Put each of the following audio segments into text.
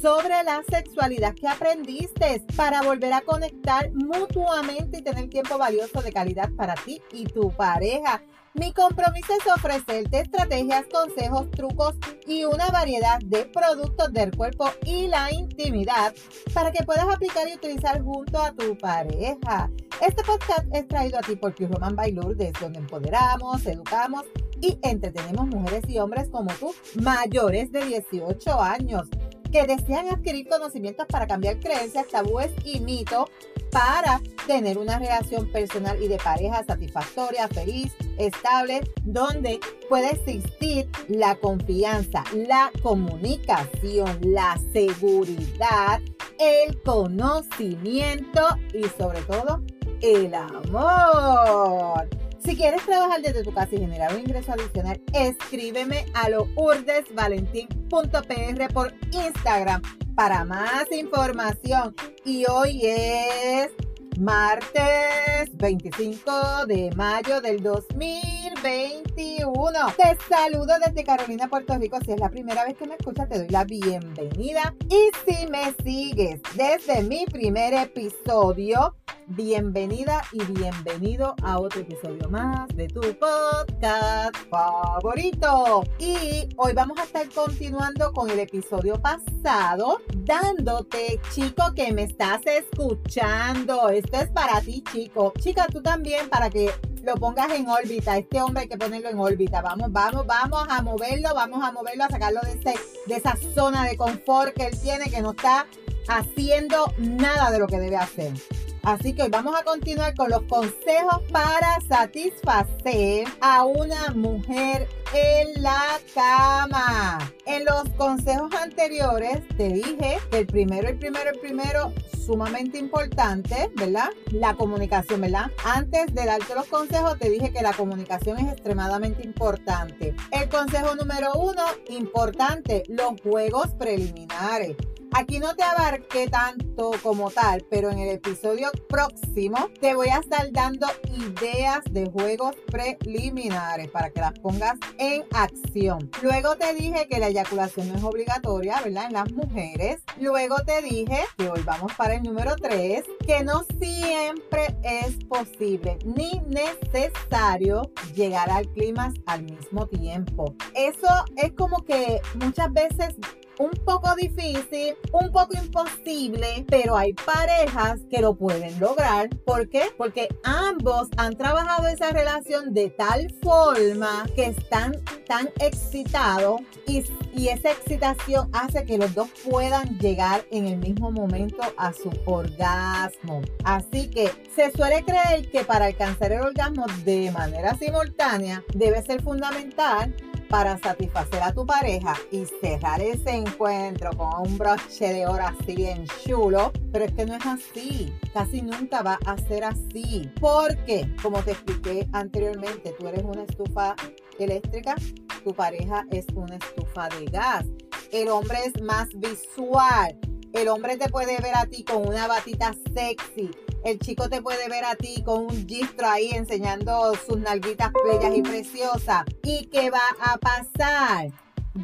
sobre la sexualidad que aprendiste para volver a conectar mutuamente y tener tiempo valioso de calidad para ti y tu pareja. Mi compromiso es ofrecerte estrategias, consejos, trucos y una variedad de productos del cuerpo y la intimidad para que puedas aplicar y utilizar junto a tu pareja. Este podcast es traído a ti por Pure Roman by donde empoderamos, educamos y entretenemos mujeres y hombres como tú, mayores de 18 años que desean adquirir conocimientos para cambiar creencias, tabúes y mitos para tener una relación personal y de pareja satisfactoria, feliz, estable, donde puede existir la confianza, la comunicación, la seguridad, el conocimiento y sobre todo el amor. Si quieres trabajar desde tu casa y generar un ingreso adicional, escríbeme a lourdesvalentín.pr por Instagram para más información. Y hoy es martes 25 de mayo del 2021. Te saludo desde Carolina, Puerto Rico. Si es la primera vez que me escuchas, te doy la bienvenida. Y si me sigues desde mi primer episodio, bienvenida y bienvenido a otro episodio más de tu podcast favorito. Y hoy vamos a estar continuando con el episodio pasado, dándote, chico, que me estás escuchando. Esto es para ti, chico. Chica, tú también, para que lo pongas en órbita. Este hombre hay que ponerlo en órbita. Vamos, vamos, vamos a moverlo, vamos a moverlo, a sacarlo de, ese, de esa zona de confort que él tiene, que no está haciendo nada de lo que debe hacer. Así que hoy vamos a continuar con los consejos para satisfacer a una mujer en la cama. En los consejos anteriores te dije que el primero, el primero, el primero, sumamente importante, ¿verdad? La comunicación, ¿verdad? Antes de darte los consejos te dije que la comunicación es extremadamente importante. El consejo número uno, importante, los juegos preliminares. Aquí no te abarqué tanto como tal, pero en el episodio próximo te voy a estar dando ideas de juegos preliminares para que las pongas en acción. Luego te dije que la eyaculación no es obligatoria, ¿verdad? En las mujeres. Luego te dije que hoy vamos para el número 3, que no siempre es posible ni necesario llegar al clima al mismo tiempo. Eso es como que muchas veces un poco difícil, un poco imposible, pero hay parejas que lo pueden lograr. ¿Por qué? Porque ambos han trabajado esa relación de tal forma que están tan excitados y, y esa excitación hace que los dos puedan llegar en el mismo momento a su orgasmo. Así que se suele creer que para alcanzar el orgasmo de manera simultánea debe ser fundamental para satisfacer a tu pareja y cerrar ese encuentro con un broche de oro así bien chulo, pero es que no es así, casi nunca va a ser así, porque como te expliqué anteriormente, tú eres una estufa eléctrica, tu pareja es una estufa de gas, el hombre es más visual, el hombre te puede ver a ti con una batita sexy, el chico te puede ver a ti con un gistro ahí enseñando sus nalguitas bellas y preciosas. ¿Y qué va a pasar?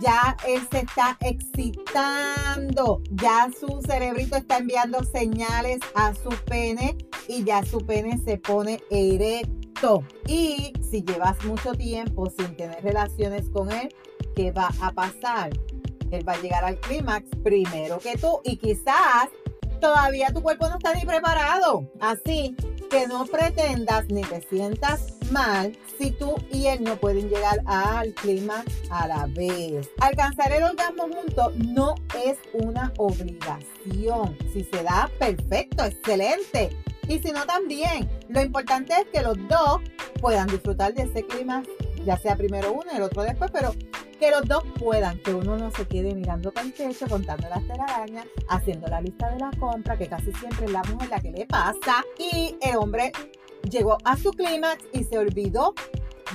Ya él se está excitando, ya su cerebrito está enviando señales a su pene y ya su pene se pone erecto. Y si llevas mucho tiempo sin tener relaciones con él, ¿qué va a pasar? Él va a llegar al clímax primero que tú y quizás todavía tu cuerpo no está ni preparado. Así que no pretendas ni te sientas mal si tú y él no pueden llegar al clima a la vez. Alcanzar el orgasmo juntos no es una obligación. Si se da, perfecto, excelente. Y si no, también. Lo importante es que los dos puedan disfrutar de ese clima, ya sea primero uno y el otro después, pero que los dos puedan, que uno no se quede mirando para techo, contando las telarañas, haciendo la lista de la compra, que casi siempre es la mujer la que le pasa, y el hombre llegó a su clímax y se olvidó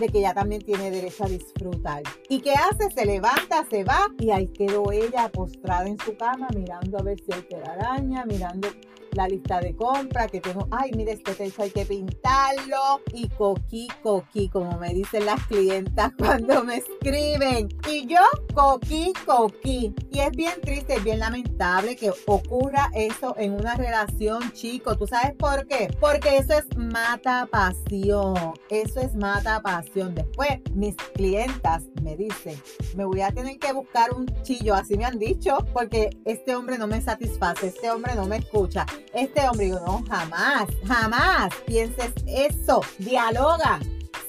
de que ella también tiene derecho a disfrutar. ¿Y qué hace? Se levanta, se va y ahí quedó ella postrada en su cama mirando a ver si hay telaraña, mirando la lista de compra que tengo. Ay, mire, este techo hay que pintarlo. Y coqui, coqui, como me dicen las clientas cuando me escriben. Y yo, coqui, coqui. Y es bien triste, es bien lamentable que ocurra eso en una relación, chico. ¿Tú sabes por qué? Porque eso es mata pasión. Eso es mata pasión. Después, mis clientas me dicen, me voy a tener que buscar un chillo, así me han dicho, porque este hombre no me satisface, este hombre no me escucha, este hombre, digo, no, jamás, jamás pienses eso. Dialoga,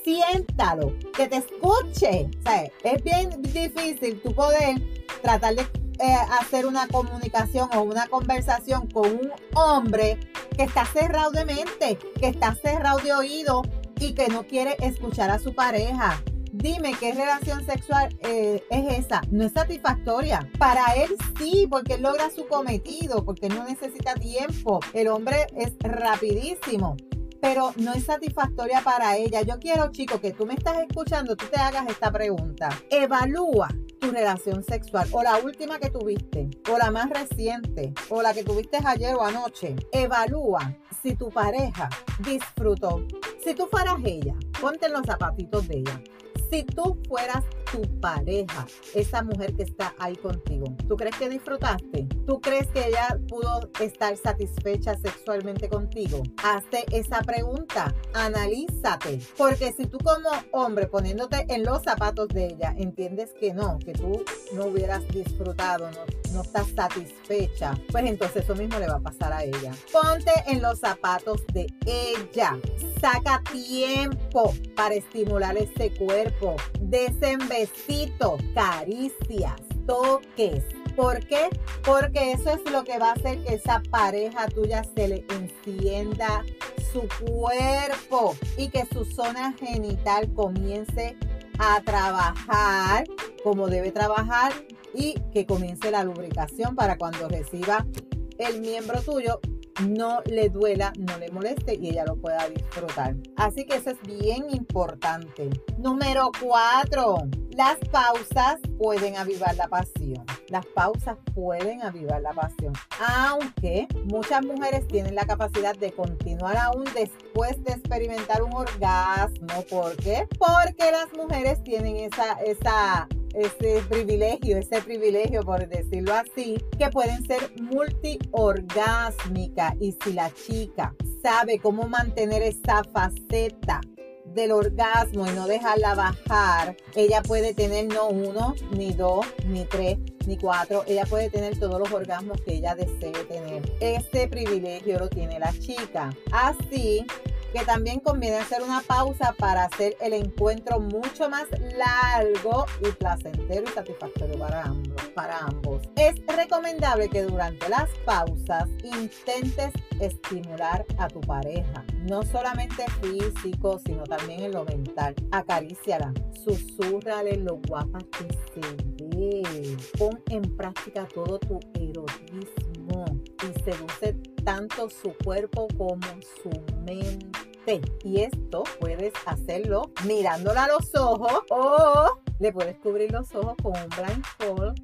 siéntalo, que te escuche. O sea, es bien difícil tu poder tratar de eh, hacer una comunicación o una conversación con un hombre que está cerrado de mente, que está cerrado de oído y que no quiere escuchar a su pareja. Dime qué relación sexual eh, es esa. No es satisfactoria. Para él sí, porque él logra su cometido, porque no necesita tiempo. El hombre es rapidísimo pero no es satisfactoria para ella. Yo quiero, chico, que tú me estás escuchando, tú te hagas esta pregunta. Evalúa tu relación sexual o la última que tuviste o la más reciente o la que tuviste ayer o anoche. Evalúa si tu pareja disfrutó. Si tú fueras ella, ponte en los zapatitos de ella. Si tú fueras tu pareja, esa mujer que está ahí contigo, ¿tú crees que disfrutaste? ¿Tú crees que ella pudo estar satisfecha sexualmente contigo? Hazte esa pregunta, analízate, porque si tú como hombre poniéndote en los zapatos de ella, entiendes que no, que tú no hubieras disfrutado, no, no estás satisfecha, pues entonces eso mismo le va a pasar a ella. Ponte en los zapatos de ella, saca tiempo para estimular este cuerpo, desenvolver besitos, caricias, toques. ¿Por qué? Porque eso es lo que va a hacer que esa pareja tuya se le encienda su cuerpo y que su zona genital comience a trabajar como debe trabajar y que comience la lubricación para cuando reciba el miembro tuyo no le duela, no le moleste y ella lo pueda disfrutar. Así que eso es bien importante. Número cuatro, las pausas pueden avivar la pasión. Las pausas pueden avivar la pasión. Aunque muchas mujeres tienen la capacidad de continuar aún después de experimentar un orgasmo. ¿Por qué? Porque las mujeres tienen esa, esa ese privilegio, ese privilegio por decirlo así, que pueden ser multiorgásmicas y si la chica sabe cómo mantener esa faceta del orgasmo y no dejarla bajar, ella puede tener no uno, ni dos, ni tres, ni cuatro, ella puede tener todos los orgasmos que ella desee tener. Este privilegio lo tiene la chica. Así también conviene hacer una pausa para hacer el encuentro mucho más largo y placentero y satisfactorio para ambos. Para ambos. Es recomendable que durante las pausas intentes estimular a tu pareja, no solamente físico, sino también en lo mental. Acaríciala, susurrale lo guapa que se ve. Pon en práctica todo tu erotismo y seduce tanto su cuerpo como su mente. Y esto puedes hacerlo mirándola a los ojos o le puedes cubrir los ojos con un blindfold.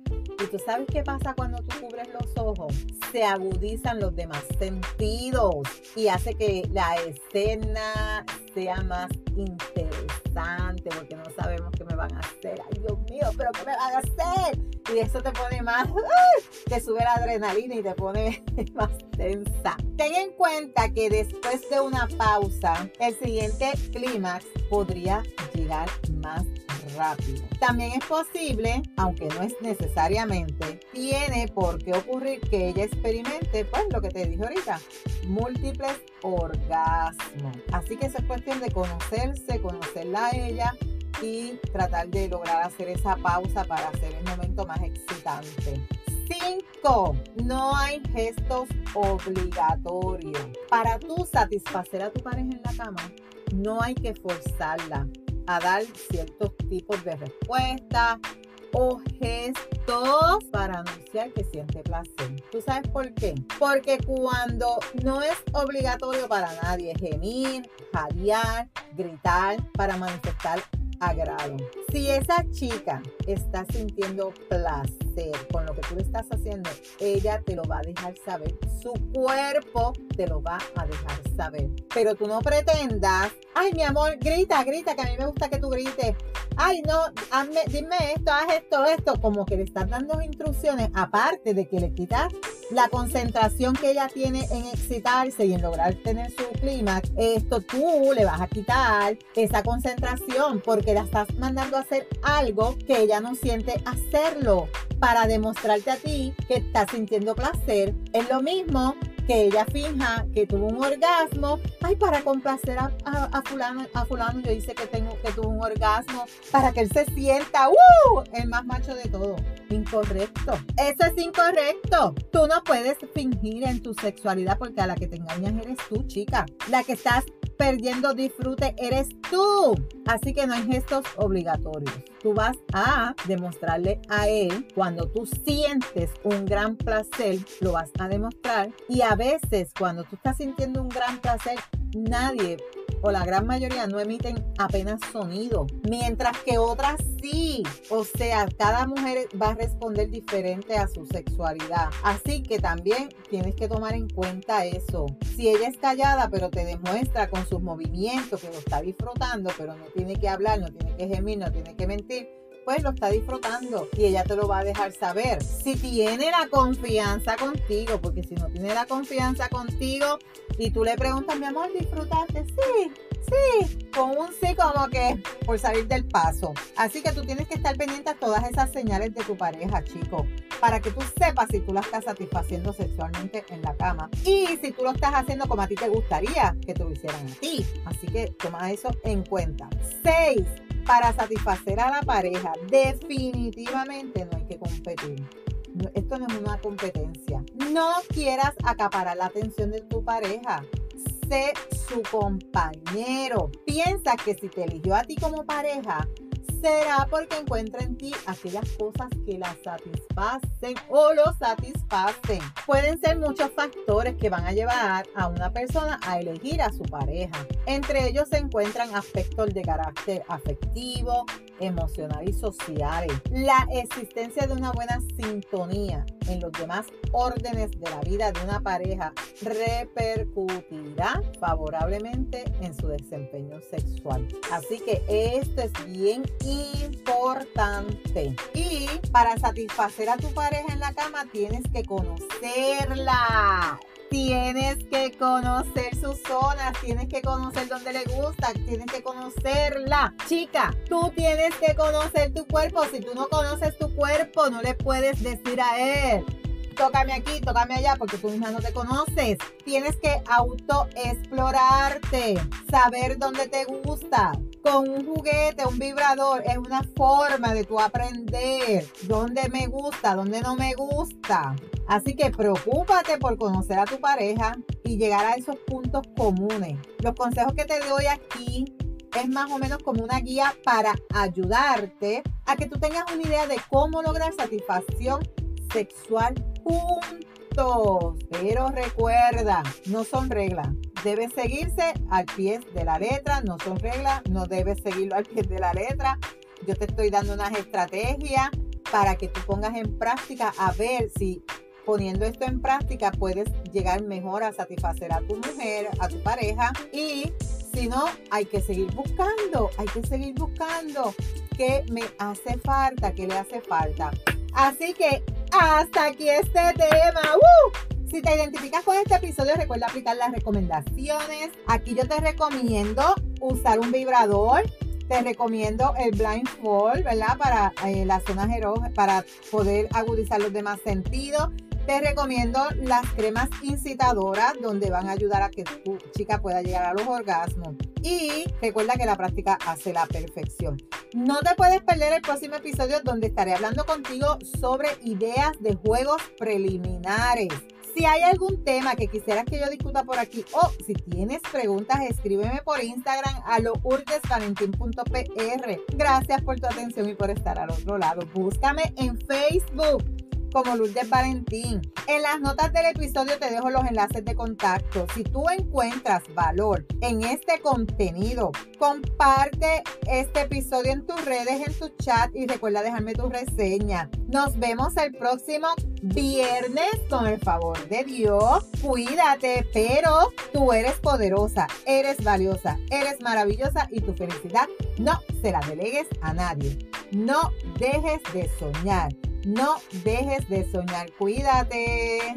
Y tú sabes qué pasa cuando tú cubres los ojos. Se agudizan los demás sentidos y hace que la escena sea más interesante porque no sabemos qué me van a hacer. Ay, Dios mío, pero ¿qué me van a hacer? Y eso te pone más, te sube la adrenalina y te pone más tensa. Ten en cuenta que después de una pausa, el siguiente clímax podría llegar más rápido. También es posible, aunque no es necesariamente, tiene por qué ocurrir que ella experimente, pues lo que te dije ahorita, múltiples orgasmos. Así que eso es cuestión de conocerse, conocerla a ella y tratar de lograr hacer esa pausa para hacer el momento más excitante. 5. No hay gestos obligatorios. Para tú satisfacer a tu pareja en la cama, no hay que forzarla a dar ciertos tipos de respuestas o gestos para anunciar que siente placer. ¿Tú sabes por qué? Porque cuando no es obligatorio para nadie gemir, jadear, gritar para manifestar agrado. Si esa chica está sintiendo placer con lo que tú estás haciendo, ella te lo va a dejar saber. Su cuerpo te lo va a dejar saber. Pero tú no pretendas, ay mi amor, grita, grita, que a mí me gusta que tú grites. Ay, no, dime esto, haz esto, esto. Como que le estás dando instrucciones, aparte de que le quitas la concentración que ella tiene en excitarse y en lograr tener su clímax, esto tú le vas a quitar esa concentración porque la estás mandando a hacer algo que ella no siente hacerlo para demostrarte a ti que está sintiendo placer. Es lo mismo que ella finja que tuvo un orgasmo, ay, para complacer a, fulano, a fulano, yo dice que tengo que tuvo un orgasmo, para que él se sienta, ¡uh! El más macho de todo. Incorrecto. Eso es incorrecto. Tú no puedes fingir en tu sexualidad porque a la que te engañas eres tú, chica. La que estás perdiendo disfrute eres tú. Así que no hay gestos obligatorios. Tú vas a demostrarle a él cuando tú sientes un gran placer, lo vas a demostrar. Y a veces cuando tú estás sintiendo un gran placer, nadie o la gran mayoría no emiten apenas sonido, mientras que otras sí. O sea, cada mujer va a responder diferente a su sexualidad. Así que también tienes que tomar en cuenta eso. Si ella es callada, pero te demuestra con sus movimientos que lo está disfrutando, pero no tiene que hablar, no tiene que gemir, no tiene que mentir, pues lo está disfrutando y ella te lo va a dejar saber. Si tiene la confianza contigo, porque si no tiene la confianza contigo y tú le preguntas, mi amor, ¿disfrutaste? Sí, sí, con un sí como que por salir del paso. Así que tú tienes que estar pendiente a todas esas señales de tu pareja, chico, para que tú sepas si tú la estás satisfaciendo sexualmente en la cama y si tú lo estás haciendo como a ti te gustaría que te lo hicieran a ti. Así que toma eso en cuenta. 6 para satisfacer a la pareja, definitivamente no hay que competir. esto no es una competencia. No quieras acaparar la atención de tu pareja. Sé su compañero. Piensa que si te eligió a ti como pareja, será porque encuentra en ti aquellas cosas que la satisfacen o lo satisfacen. Pueden ser muchos factores que van a llevar a una persona a elegir a su pareja. Entre ellos se encuentran aspectos de carácter afectivo, emocional y sociales. La existencia de una buena sintonía en los demás órdenes de la vida de una pareja repercutirá favorablemente en su desempeño sexual. Así que esto es bien importante. Y para satisfacer a tu pareja en la cama tienes que conocerla. Tienes que conocer sus zonas, tienes que conocer dónde le gusta, tienes que conocerla. Chica, tú tienes que conocer tu cuerpo. Si tú no conoces tu cuerpo, no le puedes decir a él tócame aquí, tócame allá, porque tú misma no te conoces. Tienes que autoexplorarte, saber dónde te gusta. Con un juguete, un vibrador, es una forma de tú aprender dónde me gusta, dónde no me gusta. Así que preocúpate por conocer a tu pareja y llegar a esos puntos comunes. Los consejos que te doy aquí es más o menos como una guía para ayudarte a que tú tengas una idea de cómo lograr satisfacción sexual juntos. Pero recuerda, no son reglas. Debe seguirse al pie de la letra, no son reglas, no debes seguirlo al pie de la letra. Yo te estoy dando unas estrategias para que tú pongas en práctica a ver si poniendo esto en práctica puedes llegar mejor a satisfacer a tu mujer, a tu pareja y si no, hay que seguir buscando, hay que seguir buscando qué me hace falta, qué le hace falta. Así que hasta aquí este tema. Si te identificas con este episodio, recuerda aplicar las recomendaciones. Aquí yo te recomiendo usar un vibrador. Te recomiendo el blindfold, ¿verdad? Para eh, las zonas erógenas, para poder agudizar los demás sentidos. Te recomiendo las cremas incitadoras, donde van a ayudar a que tu chica pueda llegar a los orgasmos. Y recuerda que la práctica hace la perfección. No te puedes perder el próximo episodio donde estaré hablando contigo sobre ideas de juegos preliminares. Si hay algún tema que quisieras que yo discuta por aquí o si tienes preguntas, escríbeme por Instagram a lourdesvalentín.pr. Gracias por tu atención y por estar al otro lado. Búscame en Facebook como Lourdes Valentín. En las notas del episodio te dejo los enlaces de contacto. Si tú encuentras valor en este contenido, comparte este episodio en tus redes, en tu chat y recuerda dejarme tu reseña. Nos vemos el próximo viernes con el favor de Dios. Cuídate, pero tú eres poderosa, eres valiosa, eres maravillosa y tu felicidad no se la delegues a nadie. No dejes de soñar. No dejes de soñar. Cuídate.